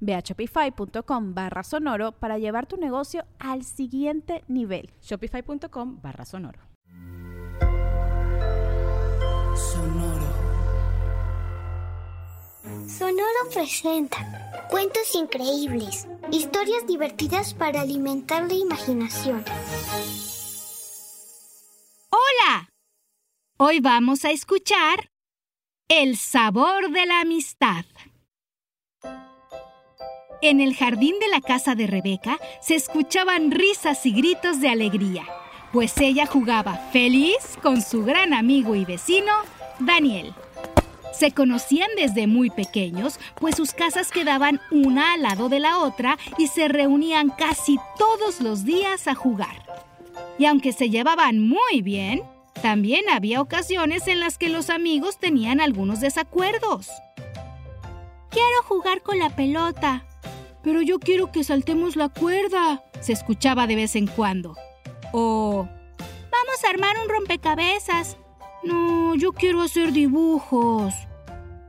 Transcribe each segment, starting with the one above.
Ve a shopify.com barra sonoro para llevar tu negocio al siguiente nivel. Shopify.com barra sonoro. Sonoro. Sonoro presenta cuentos increíbles, historias divertidas para alimentar la imaginación. ¡Hola! Hoy vamos a escuchar El sabor de la amistad. En el jardín de la casa de Rebeca se escuchaban risas y gritos de alegría, pues ella jugaba feliz con su gran amigo y vecino, Daniel. Se conocían desde muy pequeños, pues sus casas quedaban una al lado de la otra y se reunían casi todos los días a jugar. Y aunque se llevaban muy bien, también había ocasiones en las que los amigos tenían algunos desacuerdos. Quiero jugar con la pelota, pero yo quiero que saltemos la cuerda, se escuchaba de vez en cuando. O... Vamos a armar un rompecabezas. No, yo quiero hacer dibujos.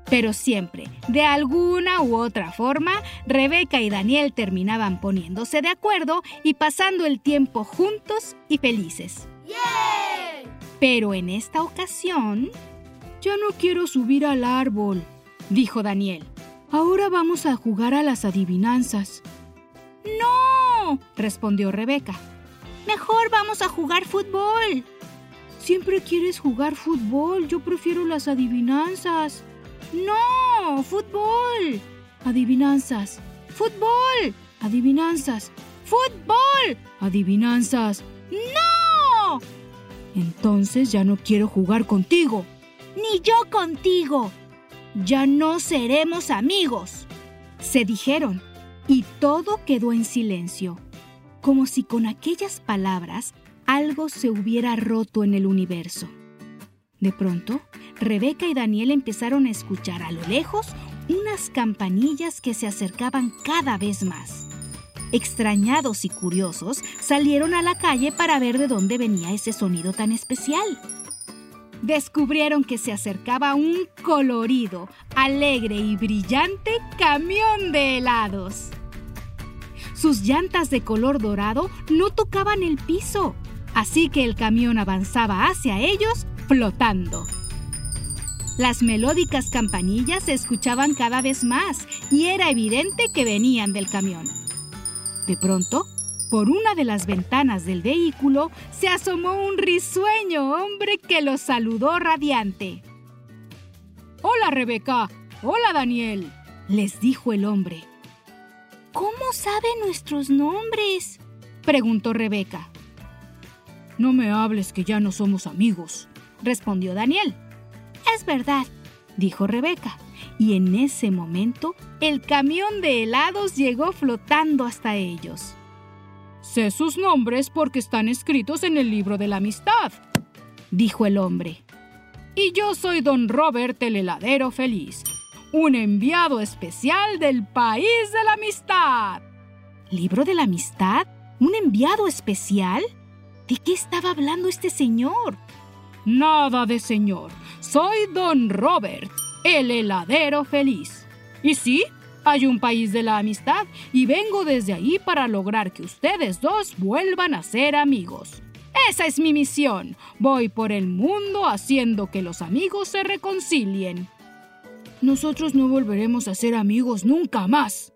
Pero siempre, de alguna u otra forma, Rebeca y Daniel terminaban poniéndose de acuerdo y pasando el tiempo juntos y felices. Pero en esta ocasión... Ya no quiero subir al árbol, dijo Daniel. Ahora vamos a jugar a las adivinanzas. No, respondió Rebeca. Mejor vamos a jugar fútbol. Siempre quieres jugar fútbol, yo prefiero las adivinanzas. No, fútbol. Adivinanzas. Fútbol. Adivinanzas. Fútbol. Adivinanzas. No. Entonces ya no quiero jugar contigo. Ni yo contigo. Ya no seremos amigos, se dijeron, y todo quedó en silencio, como si con aquellas palabras algo se hubiera roto en el universo. De pronto, Rebeca y Daniel empezaron a escuchar a lo lejos unas campanillas que se acercaban cada vez más. Extrañados y curiosos, salieron a la calle para ver de dónde venía ese sonido tan especial descubrieron que se acercaba un colorido, alegre y brillante camión de helados. Sus llantas de color dorado no tocaban el piso, así que el camión avanzaba hacia ellos flotando. Las melódicas campanillas se escuchaban cada vez más y era evidente que venían del camión. De pronto, por una de las ventanas del vehículo se asomó un risueño hombre que los saludó radiante. Hola Rebeca, hola Daniel, les dijo el hombre. ¿Cómo sabe nuestros nombres? preguntó Rebeca. No me hables que ya no somos amigos, respondió Daniel. Es verdad, dijo Rebeca, y en ese momento el camión de helados llegó flotando hasta ellos. Sé sus nombres porque están escritos en el libro de la amistad, dijo el hombre. Y yo soy don Robert el heladero feliz, un enviado especial del país de la amistad. ¿Libro de la amistad? ¿Un enviado especial? ¿De qué estaba hablando este señor? Nada de señor. Soy don Robert, el heladero feliz. Y sí, hay un país de la amistad y vengo desde ahí para lograr que ustedes dos vuelvan a ser amigos. Esa es mi misión. Voy por el mundo haciendo que los amigos se reconcilien. Nosotros no volveremos a ser amigos nunca más.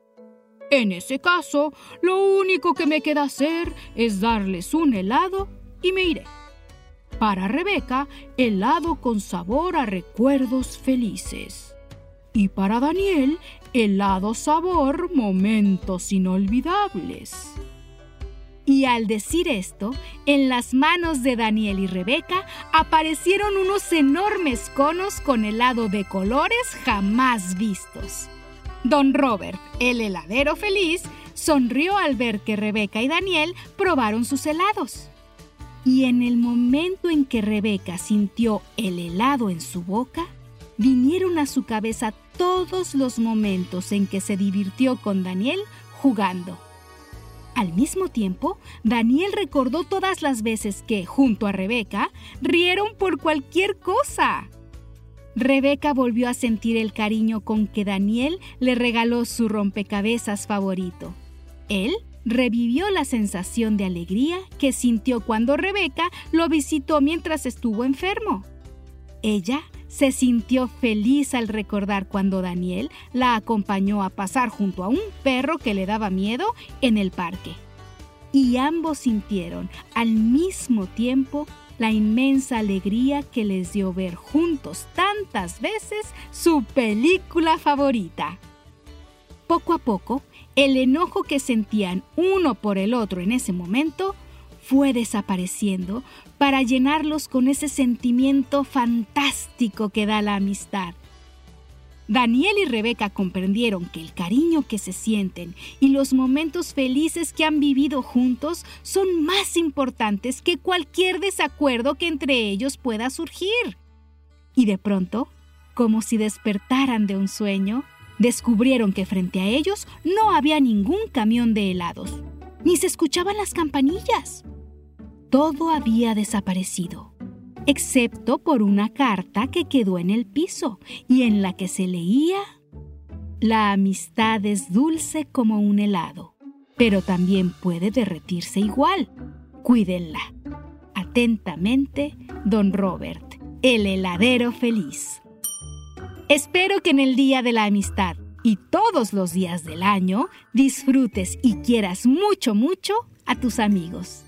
En ese caso, lo único que me queda hacer es darles un helado y me iré. Para Rebeca, helado con sabor a recuerdos felices. Y para Daniel, helado sabor momentos inolvidables. Y al decir esto, en las manos de Daniel y Rebeca aparecieron unos enormes conos con helado de colores jamás vistos. Don Robert, el heladero feliz, sonrió al ver que Rebeca y Daniel probaron sus helados. Y en el momento en que Rebeca sintió el helado en su boca, vinieron a su cabeza todos los momentos en que se divirtió con Daniel jugando. Al mismo tiempo, Daniel recordó todas las veces que, junto a Rebeca, rieron por cualquier cosa. Rebeca volvió a sentir el cariño con que Daniel le regaló su rompecabezas favorito. Él revivió la sensación de alegría que sintió cuando Rebeca lo visitó mientras estuvo enfermo. Ella se sintió feliz al recordar cuando Daniel la acompañó a pasar junto a un perro que le daba miedo en el parque. Y ambos sintieron al mismo tiempo la inmensa alegría que les dio ver juntos tantas veces su película favorita. Poco a poco, el enojo que sentían uno por el otro en ese momento fue desapareciendo para llenarlos con ese sentimiento fantástico que da la amistad. Daniel y Rebeca comprendieron que el cariño que se sienten y los momentos felices que han vivido juntos son más importantes que cualquier desacuerdo que entre ellos pueda surgir. Y de pronto, como si despertaran de un sueño, descubrieron que frente a ellos no había ningún camión de helados, ni se escuchaban las campanillas. Todo había desaparecido excepto por una carta que quedó en el piso y en la que se leía La amistad es dulce como un helado, pero también puede derretirse igual. Cuídenla. Atentamente, don Robert, el heladero feliz. Espero que en el Día de la Amistad y todos los días del año disfrutes y quieras mucho, mucho a tus amigos.